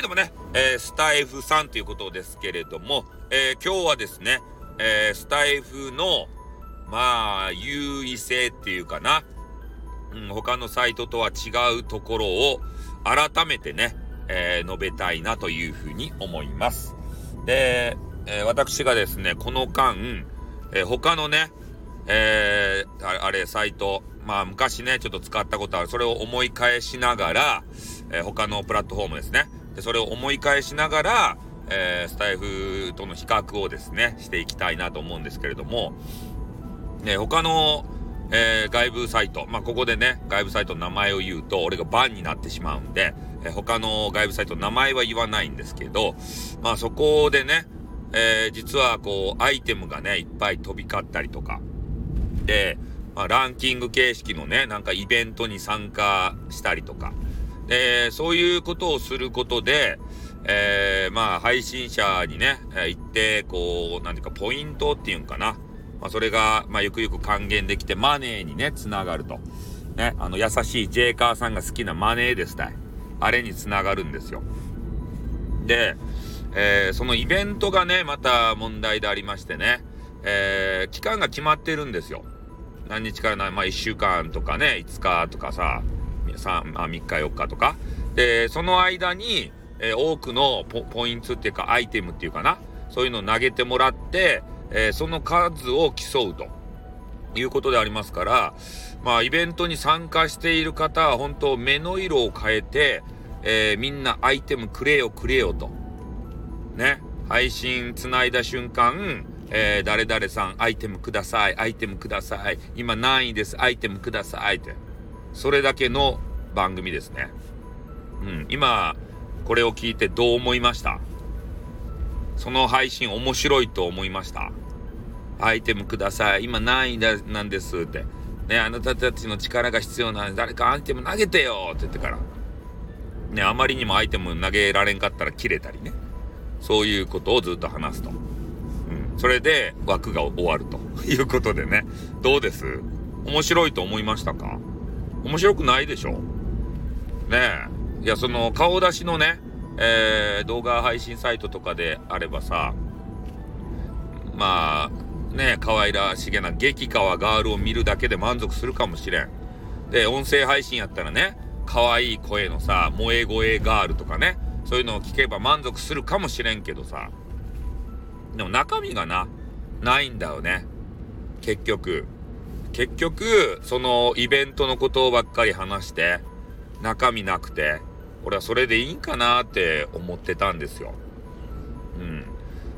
い、どうもね、えー、スタイフさんということですけれども、えー、今日はですね、えー、スタイフの、まあ、優位性っていうかな、うん、他のサイトとは違うところを改めてね、え述べたいなというふうに思います。で、え私がですね、この間、え他のね、えー、あれ、サイト、まあ昔ね、ちょっと使ったことある、それを思い返しながら、えー、他のプラットフォームですね。で、それを思い返しながら、えー、スタイフとの比較をですね、していきたいなと思うんですけれども、ね、他の、えー、外部サイト、まあ、ここでね、外部サイトの名前を言うと、俺がバンになってしまうんで、えー、他の外部サイトの名前は言わないんですけど、まあ、そこでね、えー、実はこう、アイテムがね、いっぱい飛び交ったりとか、で、まあ、ランキング形式のね、なんかイベントに参加したりとか、で、そういうことをすることで、えー、まあ、配信者にね、え、行って、こう、なんていうか、ポイントっていうんかな。まあ、それが、まあ、ゆくゆく還元できて、マネーにね、つながると。ね、あの、優しいジェイカーさんが好きなマネーですたい。あれにつながるんですよ。で、えー、そのイベントがね、また問題でありましてね、えー、期間が決まってるんですよ。何日からな、まあ、1週間とかね、5日とかさ、3, 3日4日とか。で、その間に、えー、多くのポイントっていうかアイテムっていうかな、そういうのを投げてもらって、えー、その数を競うということでありますから、まあイベントに参加している方は本当目の色を変えて、えー、みんなアイテムくれよくれよと。ね。配信つないだ瞬間、えー、誰々さんアイテムください、アイテムください、今何位です、アイテムくださいって。それだけの番組ですね。うん、今、これを聞いてどう思いました？その配信面白いと思いました？アイテムください。今何位なんですって。ね、あなたたちの力が必要なんで誰かアイテム投げてよって言ってから。ね、あまりにもアイテム投げられんかったら切れたりね。そういうことをずっと話すと。うん。それで枠が終わるということでね。どうです？面白いと思いましたか？面白くないでしょ？ねえ。いや、その、顔出しのね、えー、動画配信サイトとかであればさ、まあ、ね、可愛らしげな激川ガールを見るだけで満足するかもしれん。で、音声配信やったらね、可愛い声のさ、萌え声ガールとかね、そういうのを聞けば満足するかもしれんけどさ、でも中身がな、ないんだよね。結局。結局、そのイベントのことばっかり話して、中身なくて、俺はそれでいいんかなって思ってたんですよ。うん。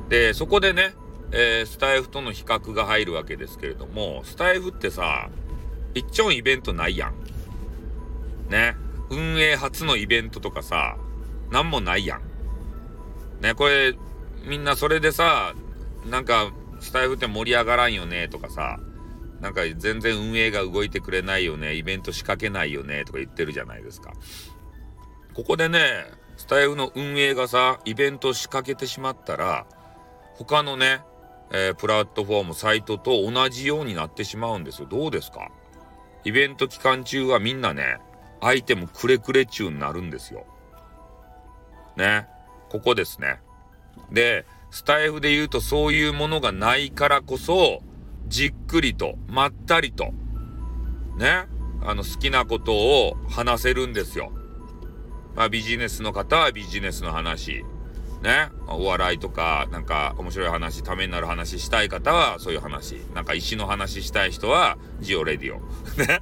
で、そこでね、えー、スタイフとの比較が入るわけですけれども、スタイフってさ、一丁イベントないやん。ね。運営初のイベントとかさ、なんもないやん。ね、これ、みんなそれでさ、なんか、スタイフって盛り上がらんよねとかさ、なんか全然運営が動いてくれないよね、イベント仕掛けないよね、とか言ってるじゃないですか。ここでね、スタイフの運営がさ、イベント仕掛けてしまったら、他のね、えー、プラットフォーム、サイトと同じようになってしまうんですよ。どうですか？イベント期間中はみんなね、アイテムくれくれ中になるんですよ。ね？ここですね。で、スタイフで言うとそういうものがないからこそ、じっくりと、まったりと、ね、あの好きなことを話せるんですよ。まあビジネスの方はビジネスの話、ね、お笑いとか、なんか面白い話、ためになる話したい方はそういう話、なんか石の話したい人はジオレディオ。ね。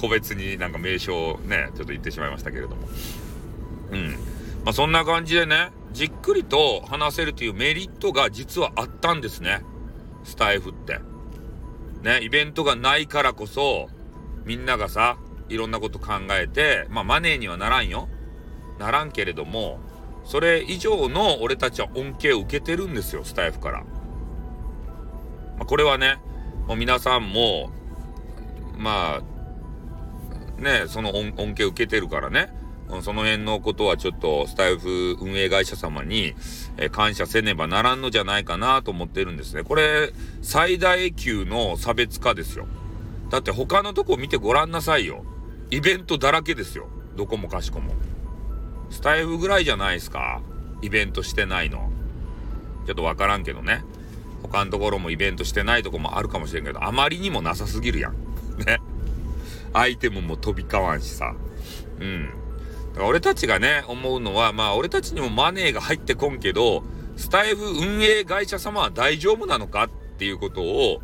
個別になんか名称をね、ちょっと言ってしまいましたけれども。うん。まあそんな感じでね、じっくりと話せるというメリットが実はあったんですね。スタイフって。ね、イベントがないからこそ、みんながさ、いろんなこと考えて、まあマネーにはならんよ。ならんけれども、それ以上の俺たちは恩恵を受けてるんですよ、スタイフから。まあ、これはね、もう皆さんも、まあ、ね、その恩恵を受けてるからね、その辺のことはちょっとスタイフ運営会社様に、え感謝せねばならんのじゃないかなと思ってるんですね。これ、最大級の差別化ですよ。だって他のとこ見てごらんなさいよ。イベントだらけですよ。どこもかしこも。スタイフぐらいじゃないですかイベントしてないの。ちょっとわからんけどね。他のところもイベントしてないとこもあるかもしれんけど、あまりにもなさすぎるやん。ね。アイテムも飛び交わんしさ。うん。俺たちがね、思うのは、まあ俺たちにもマネーが入ってこんけど、スタイフ運営会社様は大丈夫なのかっていうことを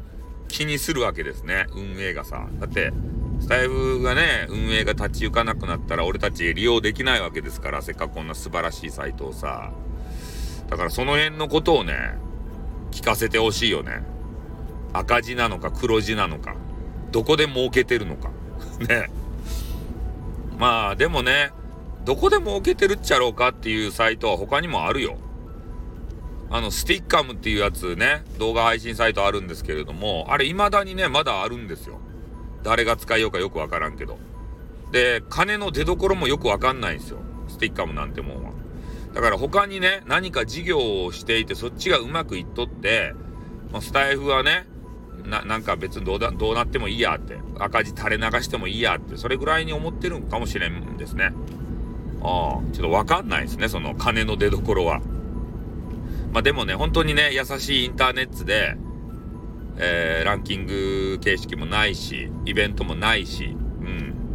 気にするわけですね。運営がさ。だって、スタイフがね、運営が立ち行かなくなったら俺たち利用できないわけですから、せっかくこんな素晴らしいサイトをさ。だからその辺のことをね、聞かせてほしいよね。赤字なのか黒字なのか、どこで儲けてるのか。ね。まあでもね、どこで儲けてるっちゃろうかっていうサイトは他にもあるよ。あの、スティッカムっていうやつね、動画配信サイトあるんですけれども、あれ未だにね、まだあるんですよ。誰が使いようかよくわからんけど。で、金の出所もよくわかんないんですよ。スティッカムなんてもんは。だから他にね、何か事業をしていて、そっちがうまくいっとって、まあ、スタイフはね、な、なんか別にどうだ、どうなってもいいやって、赤字垂れ流してもいいやって、それぐらいに思ってるんかもしれんですね。あ、ちょっとわかんないですね、その金の出所は。まあでもね、本当にね、優しいインターネットで、えー、ランキング形式もないし、イベントもないし、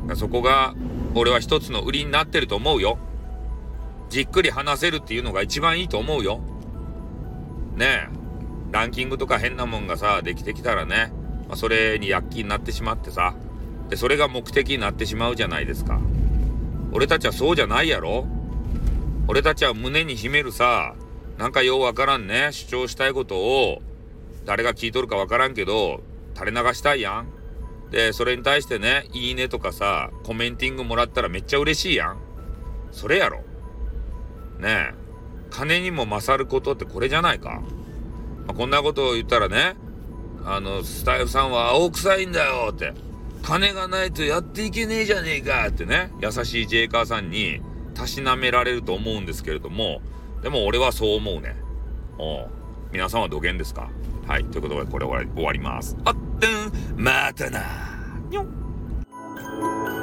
うん。そこが、俺は一つの売りになってると思うよ。じっくり話せるっていうのが一番いいと思うよ。ねえ。ランキングとか変なもんがさ、できてきたらね、まあ、それに躍起になってしまってさ、で、それが目的になってしまうじゃないですか。俺たちはそうじゃないやろ？俺たちは胸に秘めるさ、なんかようわからんね、主張したいことを、誰が聞いとるかわからんけど、垂れ流したいやん。で、それに対してね、いいねとかさ、コメンティングもらったらめっちゃ嬉しいやん。それやろ。ねえ。金にも勝ることってこれじゃないか。まあ、こんなことを言ったらね、あの、スタイフさんは青臭いんだよって。金がないとやっていけねえじゃねえかってね、優しいジェイカーさんにたしなめられると思うんですけれども、でも俺はそう思うね。おう皆さんは土源ですか？はい。ということで、これ終わります。あってん、またなにょん。